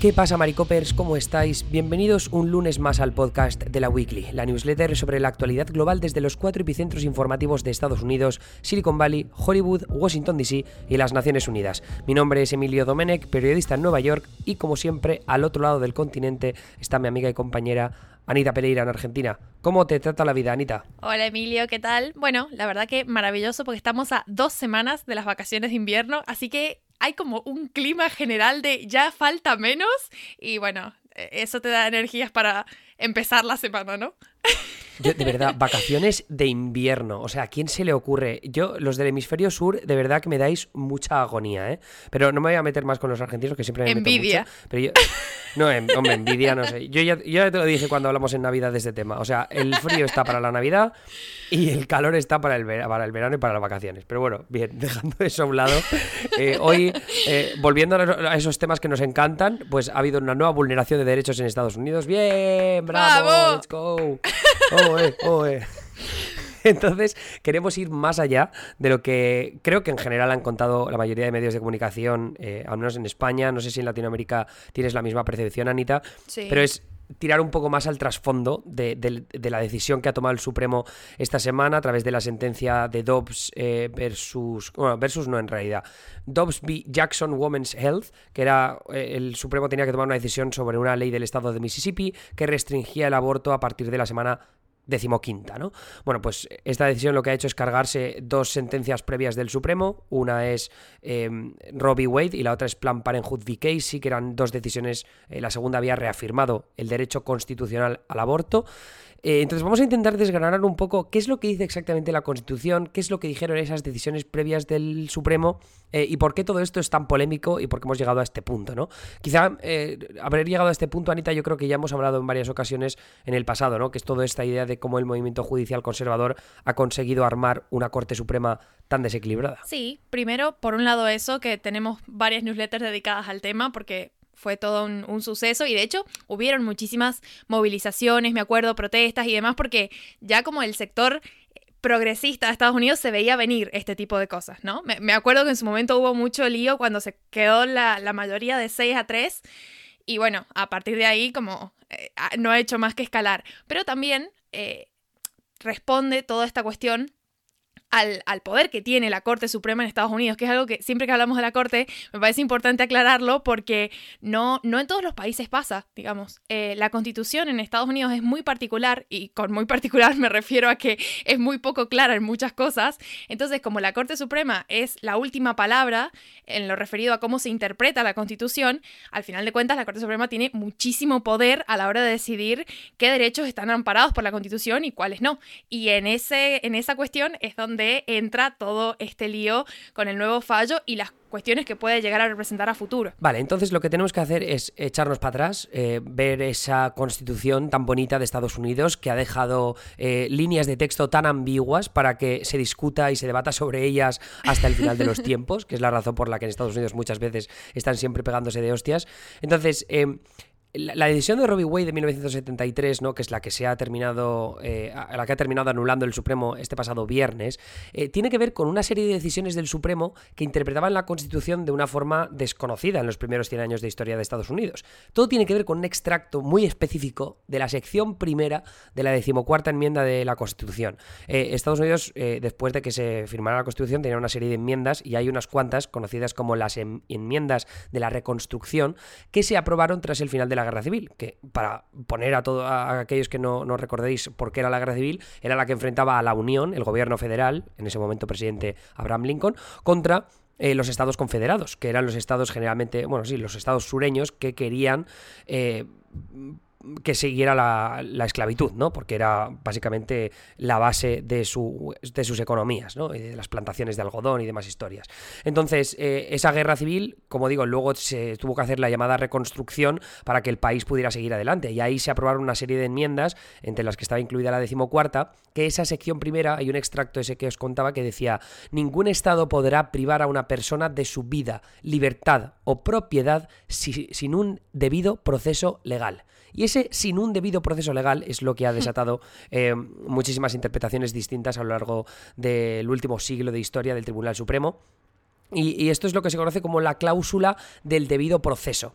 ¿Qué pasa, Maricopers? ¿Cómo estáis? Bienvenidos un lunes más al podcast de la Weekly, la newsletter sobre la actualidad global desde los cuatro epicentros informativos de Estados Unidos, Silicon Valley, Hollywood, Washington DC y las Naciones Unidas. Mi nombre es Emilio Domenech, periodista en Nueva York, y como siempre, al otro lado del continente está mi amiga y compañera Anita Pereira en Argentina. ¿Cómo te trata la vida, Anita? Hola Emilio, ¿qué tal? Bueno, la verdad que maravilloso porque estamos a dos semanas de las vacaciones de invierno, así que hay como un clima general de ya falta menos y bueno, e, eso te da energías para empezar la semana, ¿no? Yo, de verdad, vacaciones de invierno. O sea, ¿a quién se le ocurre? Yo, los del hemisferio sur, de verdad que me dais mucha agonía, ¿eh? Pero no me voy a meter más con los argentinos, que siempre me Envidia. Meto mucho, pero yo... No, em, hombre, envidia, no sé. Yo ya, yo ya te lo dije cuando hablamos en Navidad de este tema. O sea, el frío está para la Navidad y el calor está para el, para el verano y para las vacaciones. Pero bueno, bien, dejando eso a un lado, eh, hoy, eh, volviendo a esos temas que nos encantan, pues ha habido una nueva vulneración de derechos en Estados Unidos. ¡Bien! ¡Bravo! ¡Let's go! ¡Oe, oe! Entonces, queremos ir más allá de lo que creo que en general han contado la mayoría de medios de comunicación, eh, al menos en España. No sé si en Latinoamérica tienes la misma percepción, Anita. Sí. Pero es tirar un poco más al trasfondo de, de, la decisión que ha tomado el Supremo esta semana a través de la sentencia de Dobbs eh, versus, bueno, versus no en realidad, Dobbs v. Jackson Women's Health, que era, eh, el Supremo tenía que tomar una decisión sobre una ley del estado de Mississippi que restringía el aborto a partir de la semana decimoquinta, ¿no? Bueno, pues esta decisión lo que ha hecho es cargarse dos sentencias previas del Supremo. Una es eh, Robbie Wade y la otra es Plan Parenthood v. Casey, que eran dos decisiones. Eh, la segunda había reafirmado el derecho constitucional al aborto. Eh, entonces vamos a intentar desgranar un poco qué es lo que dice exactamente la Constitución, qué es lo que dijeron esas decisiones previas del Supremo eh, y por qué todo esto es tan polémico y por qué hemos llegado a este punto, ¿no? Quizá eh, haber llegado a este punto, Anita, yo creo que ya hemos hablado en varias ocasiones en el pasado, ¿no? Que es toda esta idea de cómo el movimiento judicial conservador ha conseguido armar una Corte Suprema tan desequilibrada. Sí, primero, por un lado eso, que tenemos varias newsletters dedicadas al tema, porque fue todo un, un, suceso y de hecho hubieron muchísimas movilizaciones, me acuerdo, protestas y demás, porque ya como el sector progresista de Estados Unidos se veía venir este tipo de cosas, ¿no? Me, me acuerdo que en su momento hubo mucho lío cuando se quedó la, la, mayoría de 6 a 3 y bueno, a partir de ahí como eh, no ha hecho más que escalar, pero también eh, responde toda esta cuestión al, al, poder que tiene la Corte Suprema en Estados Unidos, que es algo que siempre que hablamos de la Corte me parece importante aclararlo porque no, no en todos los países pasa, digamos. Eh, la Constitución en Estados Unidos es muy particular y con muy particular me refiero a que es muy poco clara en muchas cosas. Entonces, como la Corte Suprema es la última palabra en lo referido a cómo se interpreta la Constitución, al final de cuentas la Corte Suprema tiene muchísimo poder a la hora de decidir qué derechos están amparados por la Constitución y cuáles no. Y en, ese, en esa cuestión es donde entra todo este lío con el nuevo fallo y las cuestiones que puede llegar a representar a futuro. Vale, entonces lo que tenemos que hacer es echarnos para atrás, eh, ver esa constitución tan bonita de Estados Unidos que ha dejado eh, líneas de texto tan ambiguas para que se discuta y se debata sobre ellas hasta el final de los tiempos, que es la razón por la que en Estados Unidos muchas veces están siempre pegándose de hostias. Entonces, eh, la, decisión de Robbie Wade de 1973, ¿no? que es la que se ha terminado, eh, la que ha terminado anulando el Supremo este pasado viernes, eh, tiene que ver con una serie de decisiones del Supremo que interpretaban la Constitución de una forma desconocida en los primeros 100 años de historia de Estados Unidos. Todo tiene que ver con un extracto muy específico de la sección primera de la decimocuarta enmienda de la Constitución. Eh, Estados Unidos, eh, después de que se firmara la Constitución, tenía una serie de enmiendas y hay unas cuantas conocidas como las enmiendas de la reconstrucción que se aprobaron tras el final de la Guerra Civil, que para poner a todos aquellos que no, no, recordéis por qué era la Guerra Civil, era la que enfrentaba a la Unión, el gobierno federal, en ese momento presidente Abraham Lincoln, contra eh, los estados confederados, que eran los estados generalmente, bueno, sí, los estados sureños que querían eh, que siguiera la, la, esclavitud, ¿no? Porque era básicamente la base de, su, de sus economías, ¿no? Y de las plantaciones de algodón y demás historias. Entonces, eh, esa guerra civil, como digo, luego se tuvo que hacer la llamada reconstrucción para que el país pudiera seguir adelante. Y ahí se aprobaron una serie de enmiendas, entre las que estaba incluida la decimocuarta, que esa sección primera, hay un extracto ese que os contaba que decía, ningún Estado podrá privar a una persona de su vida, libertad o propiedad si, sin un debido proceso legal. Y ese sin un debido proceso legal es lo que ha desatado eh, muchísimas interpretaciones distintas a lo largo del último siglo de historia del Tribunal Supremo. Y, y esto es lo que se conoce como la cláusula del debido proceso.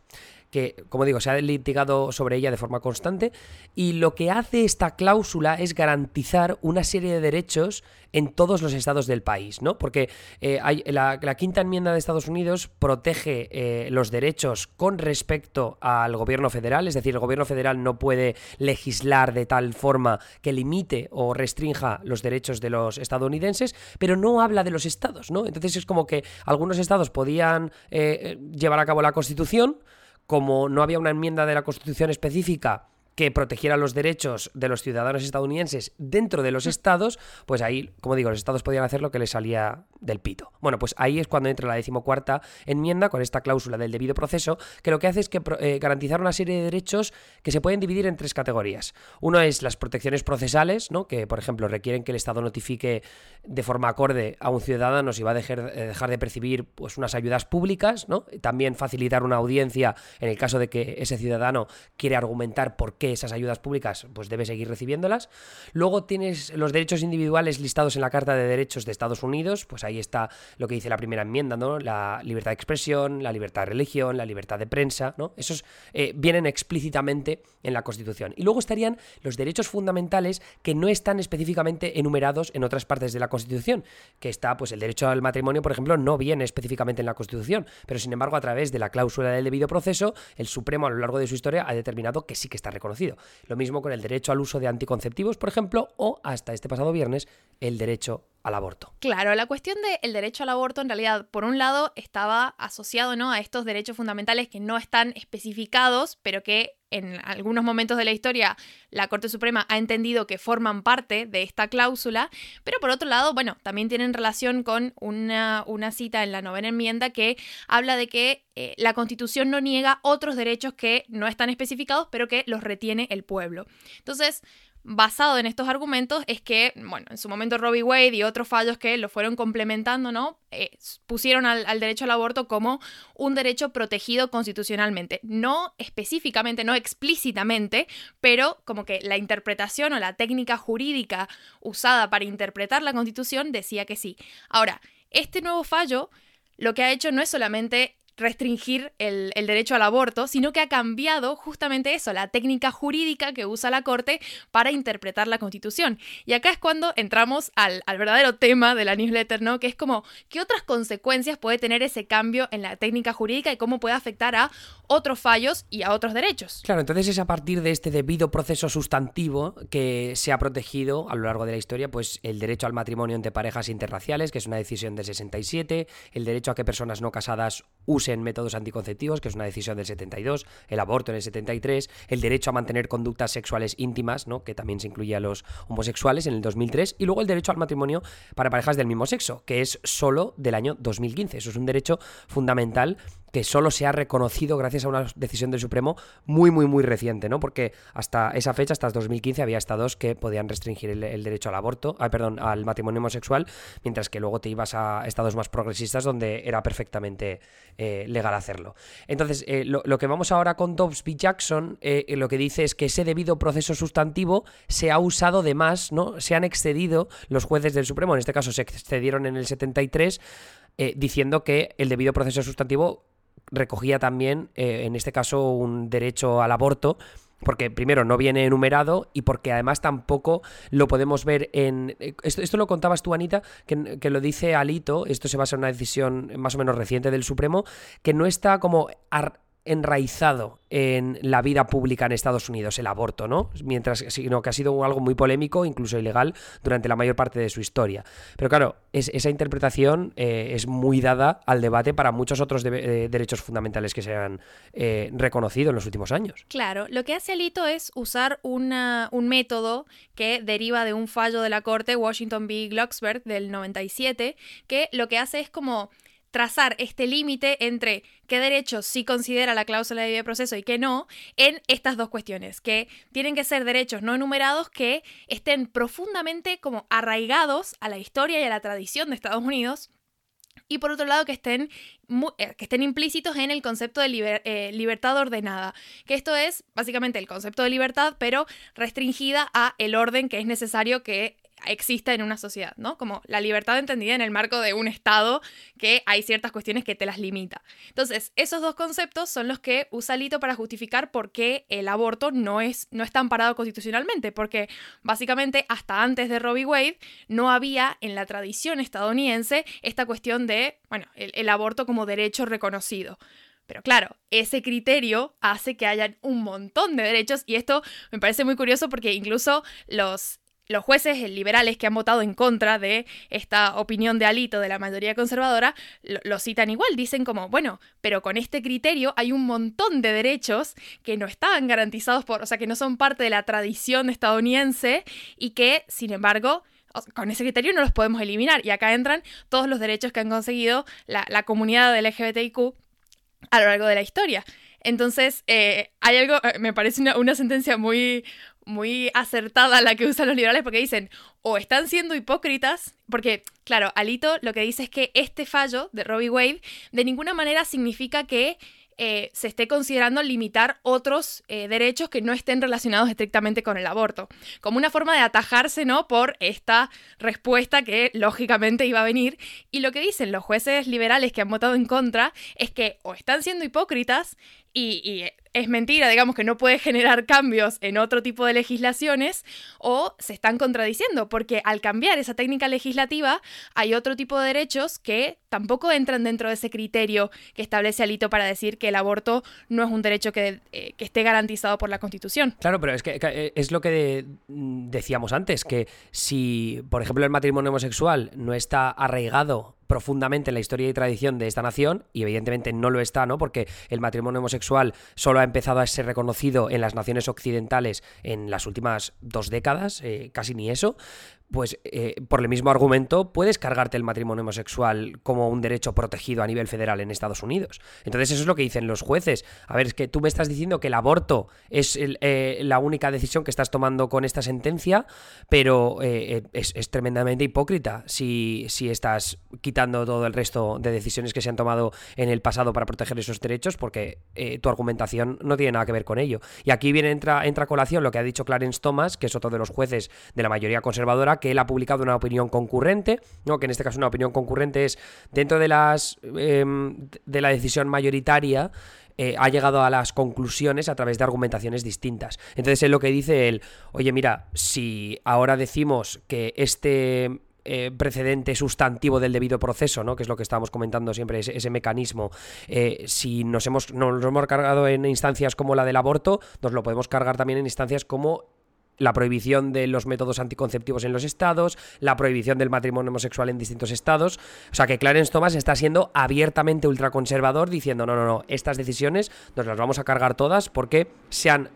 Que, como digo, se ha litigado sobre ella de forma constante, y lo que hace esta cláusula es garantizar una serie de derechos en todos los estados del país, ¿no? Porque eh, hay, la, quinta enmienda de Estados Unidos protege eh, los derechos con respecto al gobierno federal, es decir, el gobierno federal no puede legislar de tal forma que limite o restrinja los derechos de los estadounidenses, pero no habla de los estados, ¿no? Entonces es como que algunos estados podían eh, llevar a cabo la Constitución, como no había una enmienda de la Constitución específica que protegiera los derechos de los ciudadanos estadounidenses dentro de los mm. estados, pues ahí, como digo, los estados podían hacer lo que les salía del pito. Bueno, pues ahí es cuando entra la decimocuarta enmienda con esta cláusula del debido proceso, que lo que hace es que eh, garantizar una serie de derechos que se pueden dividir en tres categorías. Uno es las protecciones procesales, ¿no? que por ejemplo requieren que el Estado notifique de forma acorde a un ciudadano si va a dejar, eh, dejar de percibir pues, unas ayudas públicas, ¿no? también facilitar una audiencia en el caso de que ese ciudadano quiere argumentar por qué que esas ayudas públicas pues debe seguir recibiéndolas. Luego tienes los derechos individuales listados en la Carta de Derechos de Estados Unidos, pues ahí está lo que dice la primera enmienda, ¿no? La libertad de expresión, la libertad de religión, la libertad de prensa, ¿no? Esos eh, vienen explícitamente en la Constitución. Y luego estarían los derechos fundamentales que no están específicamente enumerados en otras partes de la Constitución, que está, pues el derecho al matrimonio, por ejemplo, no viene específicamente en la Constitución, pero sin embargo a través de la cláusula del debido proceso, el Supremo a lo largo de su historia ha determinado que sí que está reconocido lo mismo con el derecho al uso de anticonceptivos, por ejemplo, o hasta este pasado viernes, el derecho al aborto. Claro, la cuestión del derecho al aborto en realidad, por un lado, estaba asociado ¿no? a estos derechos fundamentales que no están especificados, pero que en algunos momentos de la historia la Corte Suprema ha entendido que forman parte de esta cláusula, pero por otro lado, bueno, también tienen relación con una, una cita en la novena enmienda que habla de que eh, la Constitución no niega otros derechos que no están especificados, pero que los retiene el pueblo. Entonces, basado en estos argumentos es que, bueno, en su momento Robbie Wade y otros fallos que lo fueron complementando, ¿no? Eh, pusieron al, al, derecho al aborto como un derecho protegido constitucionalmente. No específicamente, no explícitamente, pero como que la interpretación o la técnica jurídica usada para interpretar la constitución decía que sí. Ahora, este nuevo fallo lo que ha hecho no es solamente restringir el, derecho al aborto, sino que ha cambiado justamente eso, la técnica jurídica que usa la Corte para interpretar la Constitución. Y acá es cuando entramos al, verdadero tema de la newsletter, ¿no? Que es como, ¿qué otras consecuencias puede tener ese cambio en la técnica jurídica y cómo puede afectar a otros fallos y a otros derechos? Claro, entonces es a partir de este debido proceso sustantivo que se ha protegido a lo largo de la historia, pues el derecho al matrimonio entre parejas interraciales, que es una decisión del 67, el derecho a que personas no casadas usen en métodos anticonceptivos, que es una decisión del 72, el aborto en el 73, el derecho a mantener conductas sexuales íntimas, ¿no? que también se incluye a los homosexuales en el 2003, y luego el derecho al matrimonio para parejas del mismo sexo, que es solo del año 2015. Eso es un derecho fundamental que solo se ha reconocido gracias a una decisión del Supremo muy, muy, muy reciente, ¿no? Porque hasta esa fecha, hasta 2015, había estados que podían restringir el, derecho al aborto, ah, perdón, al matrimonio homosexual, mientras que luego te ibas a estados más progresistas donde era perfectamente eh, legal hacerlo. Entonces, eh, lo, que vamos ahora con Dobbs v. Jackson, eh, lo que dice es que ese debido proceso sustantivo se ha usado de más, ¿no? Se han excedido los jueces del Supremo, en este caso se excedieron en el 73, diciendo que el debido proceso sustantivo recogía también, eh, en este caso, un derecho al aborto porque primero no viene enumerado y porque además tampoco lo podemos ver en... Eh, esto, lo contabas tú, Anita, que, que, lo dice Alito, esto se basa en una decisión más o menos reciente del Supremo, que no está como enraizado en la vida pública en Estados Unidos, el aborto, ¿no? Mientras, sino que ha sido algo muy polémico, incluso ilegal, durante la mayor parte de su historia. Pero claro, es, esa interpretación eh, es muy dada al debate para muchos otros eh, derechos fundamentales que se han eh, reconocido en los últimos años. Claro, lo que hace Alito es usar un método que deriva de un fallo de la Corte Washington v. Glucksberg del 97, que lo que hace es como trazar este límite entre qué derechos sí considera la cláusula de debido proceso y qué no, en estas dos cuestiones, que tienen que ser derechos no enumerados que estén profundamente como arraigados a la historia y a la tradición de Estados Unidos, y por otro lado que estén, eh, que estén implícitos en el concepto de eh, libertad ordenada, que esto es básicamente el concepto de libertad, pero restringida a el orden que es necesario que exista en una sociedad, ¿no? Como la libertad entendida en el marco de un Estado que hay ciertas cuestiones que te las limita. Entonces, esos dos conceptos son los que usa Alito para justificar por qué el aborto no, es, no está amparado constitucionalmente, porque básicamente hasta antes de Robbie Wade no había en la tradición estadounidense esta cuestión de, bueno, el aborto como derecho reconocido. Pero claro, ese criterio hace que hayan un montón de derechos y esto me parece muy curioso porque incluso los los jueces liberales que han votado en contra de esta opinión de Alito de la mayoría conservadora lo, citan igual, dicen como, bueno, pero con este criterio hay un montón de derechos que no estaban garantizados por, o sea, que no son parte de la tradición estadounidense y que, sin embargo, con ese criterio no los podemos eliminar. Y acá entran todos los derechos que han conseguido la, comunidad LGBTIQ a lo largo de la historia. Entonces, eh, hay algo, eh, me parece una, sentencia muy, muy acertada la que usan los liberales porque dicen, o están siendo hipócritas, porque, claro, Alito lo que dice es que este fallo de Robbie Wade de ninguna manera significa que eh, se esté considerando limitar otros eh, derechos que no estén relacionados estrictamente con el aborto, como una forma de atajarse ¿no? por esta respuesta que lógicamente iba a venir. Y lo que dicen los jueces liberales que han votado en contra es que o están siendo hipócritas y, es mentira, digamos que no puede generar cambios en otro tipo de legislaciones o se están contradiciendo, porque al cambiar esa técnica legislativa hay otro tipo de derechos que tampoco entran dentro de ese criterio que establece Alito para decir que el aborto no es un derecho que, eh, esté garantizado por la Constitución. Claro, pero es que eh, es lo que decíamos antes, que si, por ejemplo, el matrimonio homosexual no está arraigado profundamente en la historia y tradición de esta nación, y evidentemente no lo está, ¿no? Porque el matrimonio homosexual solo ha empezado a ser reconocido en las naciones occidentales en las últimas dos décadas, eh, casi ni eso, pues eh, por el mismo argumento puedes cargarte el matrimonio homosexual como un derecho protegido a nivel federal en Estados Unidos. Entonces eso es lo que dicen los jueces. A ver, es que tú me estás diciendo que el aborto es eh, la única decisión que estás tomando con esta sentencia, pero eh, es, tremendamente hipócrita si, si estás quitando todo el resto de decisiones que se han tomado en el pasado para proteger esos derechos, porque tu argumentación no tiene nada que ver con ello. Y aquí viene, entra, entra a colación lo que ha dicho Clarence Thomas, que es otro de los jueces de la mayoría conservadora, que él ha publicado una opinión concurrente, ¿no? que en este caso una opinión concurrente es dentro de, las, em, de la decisión mayoritaria, eh, ha llegado a las conclusiones a través de argumentaciones distintas. Entonces es lo que dice él, oye mira, si ahora decimos que este eh, precedente sustantivo del debido proceso, ¿no? que es lo que estábamos comentando siempre, ese, mecanismo. Eh, si nos hemos, nos lo hemos cargado en instancias como la del aborto, nos lo podemos cargar también en instancias como la prohibición de los métodos anticonceptivos en los estados, la prohibición del matrimonio homosexual en distintos estados. O sea que Clarence Thomas está siendo abiertamente ultraconservador diciendo, no, no, no, estas decisiones nos las vamos a cargar todas porque se han...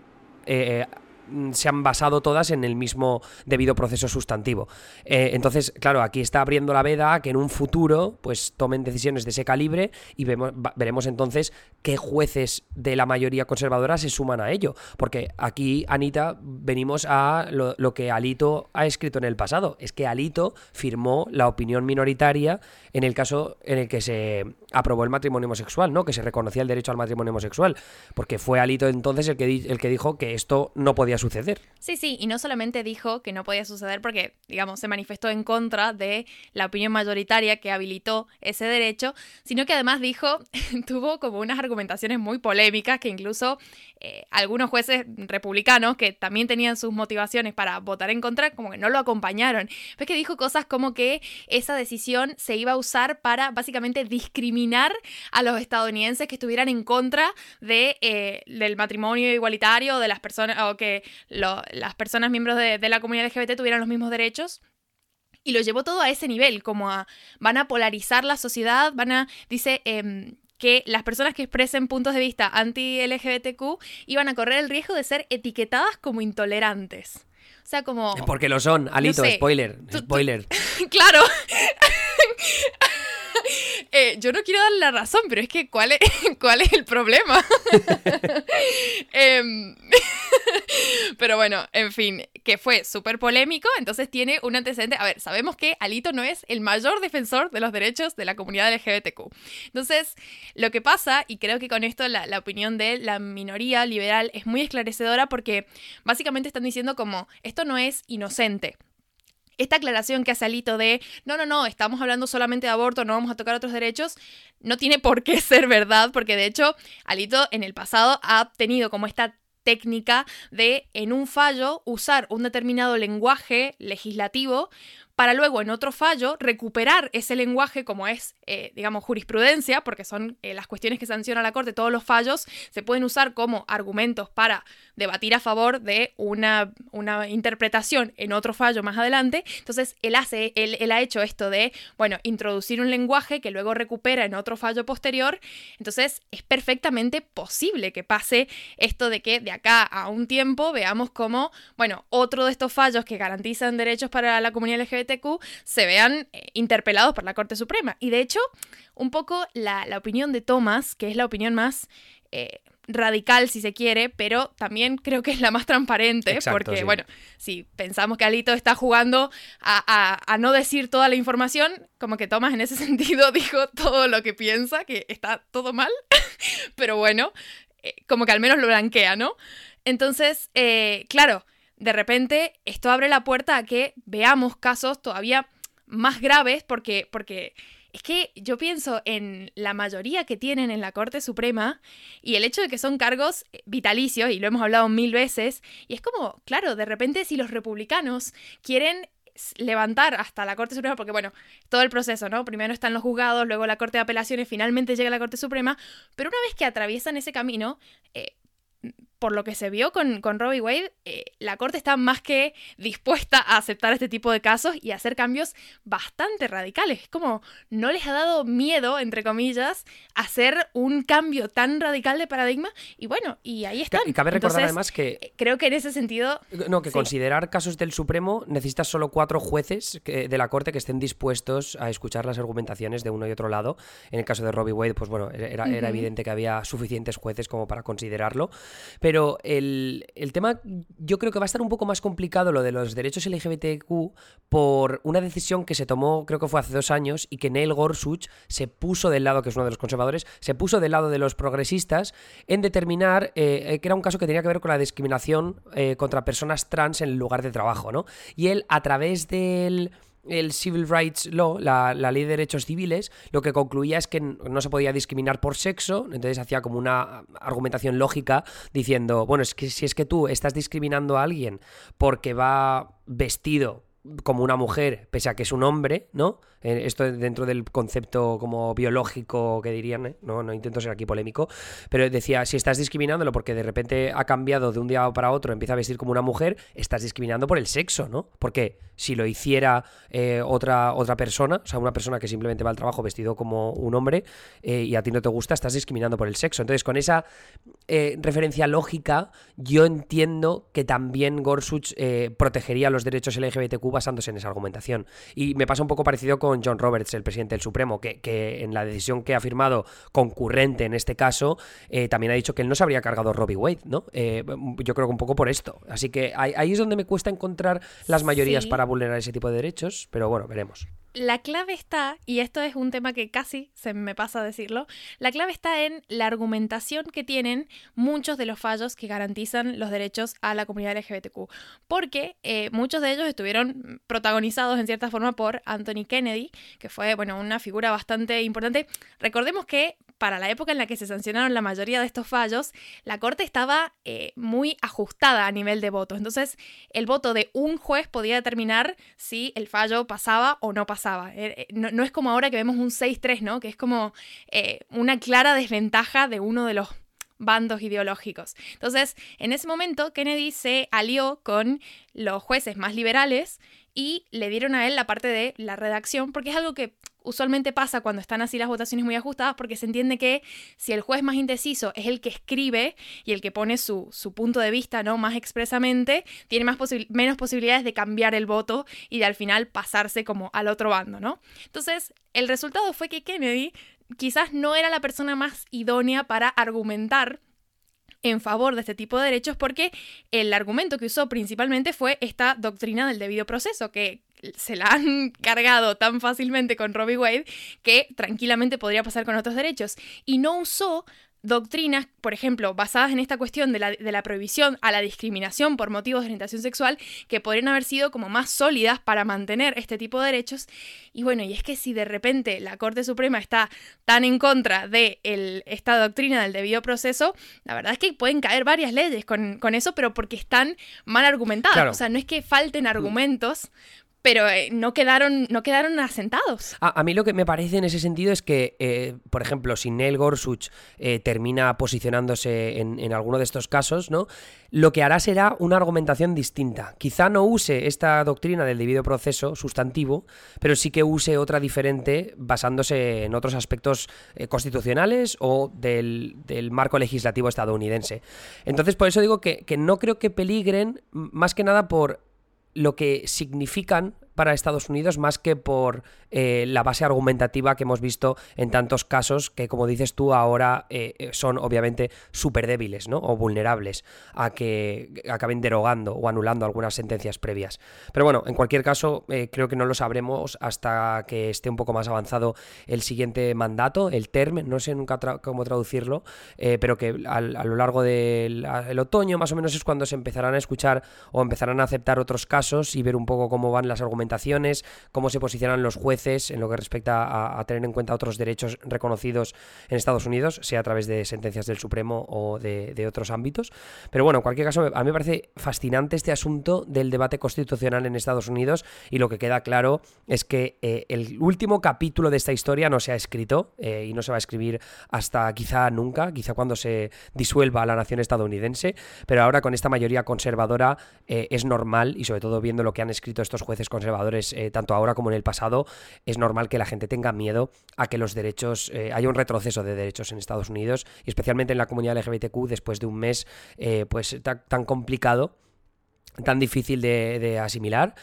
Eh, Mm, se han basado todas en el mismo debido proceso sustantivo. Eh, entonces, claro, aquí está abriendo la veda a que en un futuro pues tomen decisiones de ese calibre y vemos, veremos entonces qué jueces de la mayoría conservadora se suman a ello. Porque aquí, Anita, venimos a lo, lo que Alito ha escrito en el pasado. Es que Alito firmó la opinión minoritaria en el caso en el que se aprobó el matrimonio homosexual, ¿no? Que se reconocía el derecho al matrimonio homosexual. Porque fue Alito entonces el que, el que dijo que esto no podía suceder. Sí, sí, y no solamente dijo que no podía suceder porque, digamos, se manifestó en contra de la opinión mayoritaria que habilitó ese derecho, sino que además dijo, tuvo como unas argumentaciones muy polémicas que incluso eh, algunos jueces republicanos que también tenían sus motivaciones para votar en contra, como que no lo acompañaron. Pues que dijo cosas como que esa decisión se iba a usar para básicamente discriminar a los estadounidenses que estuvieran en contra de, eh, del matrimonio igualitario, de las personas, o que las personas miembros de, la comunidad LGBT tuvieran los mismos derechos. Y lo llevó todo a ese nivel, como a van a polarizar la sociedad, van a, dice, em, que las personas que expresen puntos de vista anti-LGBTQ iban a correr el riesgo de ser etiquetadas como intolerantes. O sea, como... Porque lo son, Alito, spoiler, spoiler. claro. Eh, yo no quiero darle la razón, pero es que ¿cuál es, cuál es el problema? Em, pero bueno, en fin, que fue súper polémico, entonces tiene un antecedente. A ver, sabemos que Alito no es el mayor defensor de los derechos de la comunidad LGBTQ. Entonces, lo que pasa, y creo que con esto la, la opinión de la minoría liberal es muy esclarecedora porque básicamente están diciendo como, esto no es inocente esta aclaración que hace Alito de, no, no, no, estamos hablando solamente de aborto, no vamos a tocar otros derechos, no tiene por qué ser verdad, porque de hecho Alito en el pasado ha tenido como esta técnica de en un fallo usar un determinado lenguaje legislativo para luego en otro fallo recuperar ese lenguaje como es, eh, digamos, jurisprudencia, porque son eh, las cuestiones que sanciona la Corte, todos los fallos se pueden usar como argumentos para debatir a favor de una, una interpretación en otro fallo más adelante. Entonces, él, hace, él, él ha hecho esto de, bueno, introducir un lenguaje que luego recupera en otro fallo posterior. Entonces, es perfectamente posible que pase esto de que de acá a un tiempo veamos como, bueno, otro de estos fallos que garantizan derechos para la comunidad LGBT se vean eh, interpelados por la Corte Suprema. Y de hecho, un poco la, opinión de Thomas, que es la opinión más... Eh, radical si se quiere, pero también creo que es la más transparente, porque bueno, si pensamos que Alito está jugando a, no decir toda la información, como que Thomas en ese sentido dijo todo lo que piensa, que está todo mal, pero bueno, eh, como que al menos lo blanquea, ¿no? Entonces, claro, de repente esto abre la puerta a que veamos casos todavía más graves porque, porque es que yo pienso en la mayoría que tienen en la Corte Suprema y el hecho de que son cargos vitalicios, y lo hemos hablado mil veces, y es como, claro, de repente si los republicanos quieren levantar hasta la Corte Suprema, porque bueno, todo el proceso, ¿no? Primero están los juzgados, luego la Corte de Apelaciones, finalmente llega la Corte Suprema, pero una vez que atraviesan ese camino, eh, por lo que se vio con, con Robbie Wade, eh, la Corte está más que dispuesta a aceptar este tipo de casos y hacer cambios bastante radicales. Es como no les ha dado miedo, entre comillas, hacer un cambio tan radical de paradigma y bueno, y ahí están. Y cabe recordar además que... Eh, creo que en ese sentido... No, que considerar casos del Supremo necesitas solo cuatro jueces de la Corte que estén dispuestos a escuchar las argumentaciones de uno y otro lado. En el caso de Robbie Wade, pues bueno, era, era evidente que había suficientes jueces como para considerarlo. Pero el, tema yo creo que va a estar un poco más complicado lo de los derechos LGBTQ por una decisión que se tomó, creo que fue hace dos años, y que Neil Gorsuch se puso del lado, que es uno de los conservadores, se puso del lado de los progresistes en determinar eh, que era un caso que tenía que ver con la discriminación eh, contra personas trans en el lugar de trabajo, ¿no? Y él, a través del el Civil Rights Law, la, ley de derechos civiles, lo que concluía es que no se podía discriminar por sexo, entonces hacía como una argumentación lógica diciendo, bueno, es que si es que tú estás discriminando a alguien porque va vestido como una mujer, pese a que es un hombre, ¿no? Eh, esto dentro del concepto como biológico que dirían, ¿eh? no, no intento ser aquí polémico, pero decía, si estás discriminándolo porque de repente ha cambiado de un día para otro, empieza a vestir como una mujer, estás discriminando por el sexo, ¿no? Porque si lo hiciera eh, otra, otra persona, o sea, una persona que simplemente va al trabajo vestido como un hombre y a ti no te gusta, estás discriminando por el sexo. Entonces, con esa referencia lógica, yo entiendo que también Gorsuch protegería los derechos LGBTQ basándose en esa argumentación. Y me pasa un poco parecido con John Roberts, el presidente del Supremo, que, en la decisión que ha firmado concurrente en este caso, eh, también ha dicho que él no se habría cargado Robbie Wade, ¿no? Eh, yo creo que un poco por esto. Así que ahí, es donde me cuesta encontrar las mayorías para vulnerar ese tipo de derechos, pero bueno, veremos la clave está, y esto es un tema que casi se me pasa a decirlo, la clave está en la argumentación que tienen muchos de los fallos que garantizan los derechos a la comunidad LGBTQ. Porque eh, muchos de ellos estuvieron protagonizados en cierta forma por Anthony Kennedy, que fue, bueno, una figura bastante importante. Recordemos que para la época en la que se sancionaron la mayoría de estos fallos, la Corte estaba eh, muy ajustada a nivel de votos. Entonces, el voto de un juez podía determinar si el fallo pasaba o no pasaba. Eh, eh, no, es como ahora que vemos un 6-3, ¿no? Que es como una clara desventaja de uno de los bandos ideológicos. Entonces, en ese momento, Kennedy se alió con los jueces más liberales y le dieron a él la parte de la redacción, porque es algo que usualmente pasa cuando están así las votaciones muy ajustadas, porque se entiende que si el juez más indeciso es el que escribe y el que pone su, punto de vista ¿no? más expresamente, tiene más menos posibilidades de cambiar el voto y de al final pasarse como al otro bando, ¿no? Entonces, el resultado fue que Kennedy quizás no era la persona más idónea para argumentar en favor de este tipo de derechos porque el argumento que usó principalmente fue esta doctrina del debido proceso, que se la han cargado tan fácilmente con Robbie Wade que tranquilamente podría pasar con otros derechos. Y no usó doctrinas, por ejemplo, basadas en esta cuestión de la, prohibición a la discriminación por motivos de orientación sexual, que podrían haber sido como más sólidas para mantener este tipo de derechos. Y bueno, y es que si de repente la Corte Suprema está tan en contra de esta doctrina del debido proceso, la verdad es que pueden caer varias leyes con, eso, pero porque están mal argumentadas. O sea, no es que falten argumentos, pero eh, no, quedaron, no quedaron asentados. A, mí lo que me parece en ese sentido es que, eh, por ejemplo, si Neil Gorsuch eh, termina posicionándose en, alguno de estos casos, ¿no? lo que hará será una argumentación distinta. Quizá no use esta doctrina del debido proceso sustantivo, pero sí que use otra diferente basándose en otros aspectos constitucionales o del, marco legislativo estadounidense. Entonces, por eso digo que no creo que peligren, más que nada por lo que significan para Estados Unidos más que por eh, la base argumentativa que hemos visto en tantos casos que, como dices tú, ahora eh, eh, son obviamente súper débiles ¿no? o vulnerables a que acaben derogando o anulando algunas sentencias previas. Pero bueno, en cualquier caso, creo que no lo sabremos hasta que esté un poco más avanzado el siguiente mandato, el term, no sé nunca cómo traducirlo, pero que a lo largo del otoño más o menos es cuando se empezarán a escuchar o empezarán a aceptar otros casos y ver un poco cómo van las argumentaciones cómo se posicionan los jueces en lo que respecta a, tener en cuenta otros derechos reconocidos en Estados Unidos, sea a través de sentencias del Supremo o de, otros ámbitos. Pero bueno, en cualquier caso, a mí me parece fascinante este asunto del debate constitucional en Estados Unidos y lo que queda claro es que eh, el último capítulo de esta historia no se ha escrito eh, y no se va a escribir hasta quizá nunca, quizá cuando se disuelva la nación estadounidense, pero ahora con esta mayoría conservadora eh, es normal y sobre todo viendo lo que han escrito estos jueces conservadores, eh, tanto ahora como en el pasado, es normal que la gente tenga miedo a que los derechos, eh, haya un retroceso de derechos en Estados Unidos y especialmente en la comunidad LGBTQ después de un mes eh, pues tan, complicado, tan difícil de asimilar.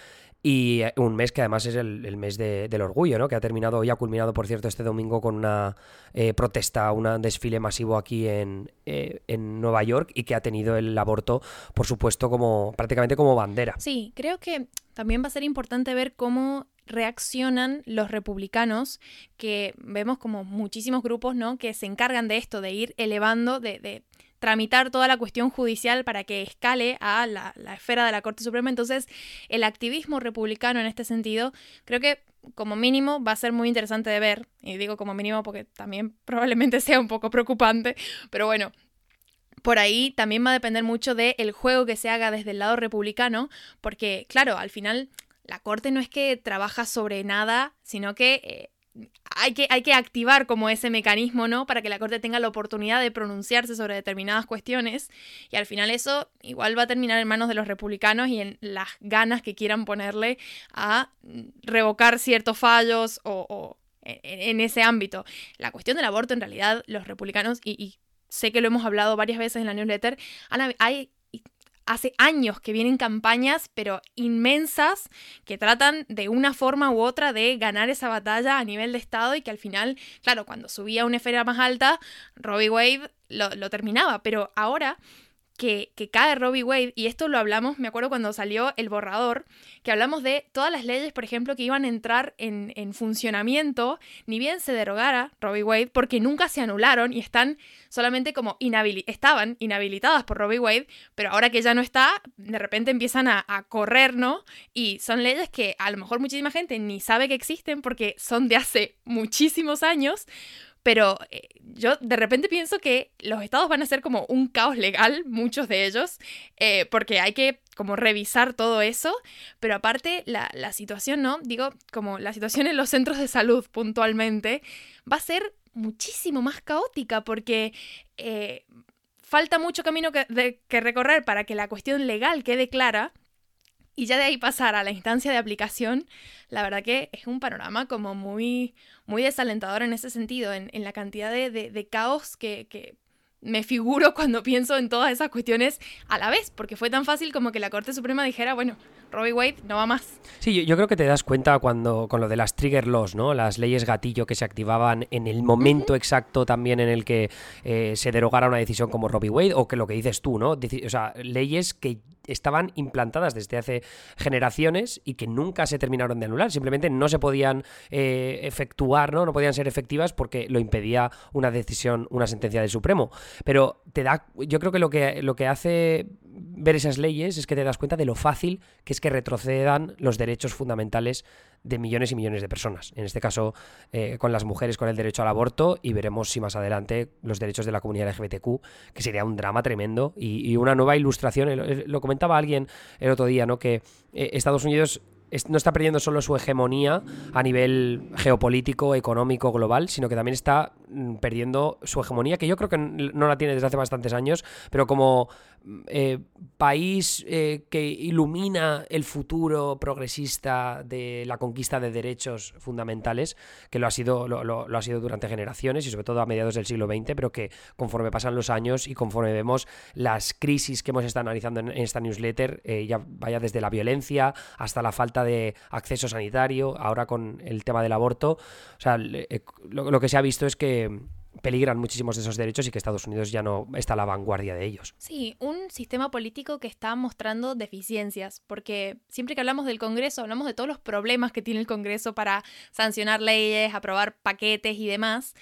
Y eh, un mes que además es el, mes del orgullo, ¿no? Que ha terminado y ha culminado, por cierto, este domingo con una eh, protesta, un desfile masivo aquí en, eh, en, Nueva York y que ha tenido el aborto, por supuesto, como prácticamente como bandera. Sí, creo que también va a ser importante ver cómo reaccionan los republicanos, que vemos como muchísimos grupos, ¿no? Que se encargan de esto, de ir elevando, de, de tramitar toda la cuestión judicial para que escale a la, esfera de la Corte Suprema. Entonces, el activismo republicano en este sentido, creo que como mínimo va a ser muy interesante de ver, y digo como mínimo porque también probablemente sea un poco preocupante, pero bueno, por ahí también va a depender mucho del juego que se haga desde el lado republicano, porque claro, al final la Corte no es que trabaja sobre nada, sino que eh, hay que, hay que activar como ese mecanismo, ¿no? Para que la Corte tenga la oportunidad de pronunciarse sobre determinadas cuestiones. Y al final eso igual va a terminar en manos de los republicanos y en las ganas que quieran ponerle a revocar ciertos fallos o, en, ese ámbito. La cuestión del aborto, en realidad, los republicanos, y, sé que lo hemos hablado varias veces en la newsletter, hay hace años que vienen campañas, pero inmensas, que tratan de una forma u otra de ganar esa batalla a nivel de Estado y que al final, claro, cuando subía a una esfera más alta, Robbie Wade lo, lo terminaba, pero ahora que, cae Robbie Wade, y esto lo hablamos, me acuerdo cuando salió el borrador, que hablamos de todas las leyes, por ejemplo, que iban a entrar en, funcionamiento, ni bien se derogara Robbie Wade, porque nunca se anularon y están solamente como estaban inhabilitadas por Robbie Wade, pero ahora que ya no está, de repente empiezan a, a correr, ¿no? Y son leyes que a lo mejor muchísima gente ni sabe que existen porque son de hace muchísimos años, pero eh, yo de repente pienso que los estados van a ser como un caos legal, muchos de ellos, eh, porque hay que como revisar todo eso, pero aparte la, situación, ¿no? Digo, como la situación en los centros de salud puntualmente, va a ser muchísimo más caótica porque... Eh, falta mucho camino que, que recorrer para que la cuestión legal quede clara, y ya de ahí pasar a la instancia de aplicación, la verdad que es un panorama como muy, muy desalentador en ese sentido, en, la cantidad de, caos que, me figuro cuando pienso en todas esas cuestiones a la vez, porque fue tan fácil como que la Corte Suprema dijera, bueno, Robbie Wade no va más. Sí, yo, creo que te das cuenta cuando con lo de las trigger laws, ¿no? Las leyes gatillo que se activaban en el momento exacto también en el que eh, se derogara una decisión como Robbie Wade o que lo que dices tú, ¿no? o sea, leyes que estaban implantadas desde hace generaciones y que nunca se terminaron de anular. Simplemente no se podían eh, efectuar, ¿no? No podían ser efectivas porque lo impedía una decisión, una sentencia del Supremo. Pero te da. Yo creo que lo que, lo que hace ver esas leyes es que te das cuenta de lo fácil que es que retrocedan los derechos fundamentales de millones y millones de personas. En este caso, eh, con las mujeres con el derecho al aborto y veremos si más adelante los derechos de la comunidad LGBTQ, que sería un drama tremendo y, una nueva ilustración. Lo comentaba alguien el otro día, ¿no? Que eh, Estados Unidos no está perdiendo solo su hegemonía a nivel geopolítico, económico, global, sino que también está mm, perdiendo su hegemonía, que yo creo que no la tiene desde hace bastantes años, pero como eh, país eh, que ilumina el futuro progresista de la conquista de derechos fundamentales, que lo ha sido, lo, ha sido durante generaciones y sobre todo a mediados del siglo XX, pero que conforme pasan los años y conforme vemos las crisis que hemos estado analizando en, esta newsletter, eh, ya vaya desde la violencia hasta la falta de acceso sanitario, ahora con el tema del aborto, o sea, lo que se ha visto es que peligran muchísimos de esos derechos y que Estados Unidos ya no está a la vanguardia de ellos. Sí, un sistema político que está mostrando deficiencias, porque siempre que hablamos del Congreso, hablamos de todos los problemas que tiene el Congreso para sancionar leyes, aprobar paquetes y demás.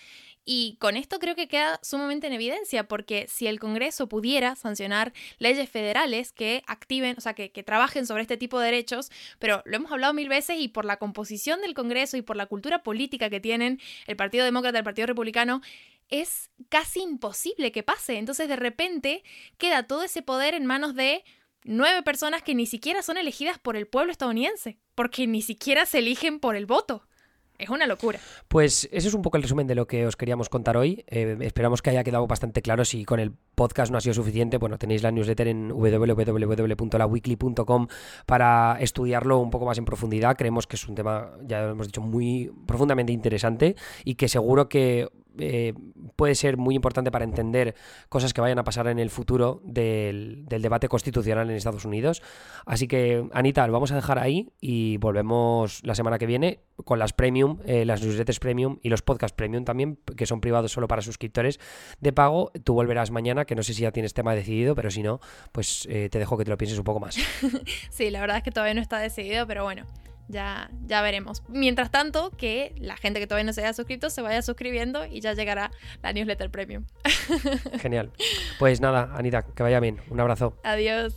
Y con esto creo que queda sumamente en evidencia, porque si el Congreso pudiera sancionar leyes federales que activen, o sea, que, que, trabajen sobre este tipo de derechos, pero lo hemos hablado mil veces y por la composición del Congreso y por la cultura política que tienen el Partido Demócrata y el Partido Republicano, es casi imposible que pase. Entonces de repente queda todo ese poder en manos de nueve personas que ni siquiera son elegidas por el pueblo estadounidense, porque ni siquiera se eligen por el voto. Es una locura. Pues eso es un poco el resumen de lo que os queríamos contar hoy. Eh, esperamos que haya quedado bastante claro. Si con el podcast no ha sido suficiente, bueno, tenéis la newsletter en www.laweekly.com para estudiarlo un poco más en profundidad. Creemos que es un tema, ya lo hemos dicho, muy profundamente interesante y que seguro que eh, puede ser muy importante para entender cosas que vayan a pasar en el futuro del, debate constitucional en Estados Unidos. Así que, Anita, lo vamos a dejar ahí y volvemos la semana que viene con las premium, eh, las newsletters premium y los podcasts premium también, que son privados solo para suscriptores de pago. Tú volverás mañana, que no sé si ya tienes tema decidido, pero si no, pues eh, te dejo que te lo pienses un poco más. sí, la verdad es que todavía no está decidido, pero bueno. Ya, ya veremos. Mientras tanto, que la gente que todavía no se haya suscrito se vaya suscribiendo y ya llegará la newsletter premium. Genial. Pues nada, Anita, que vaya bien. Un abrazo. Adiós.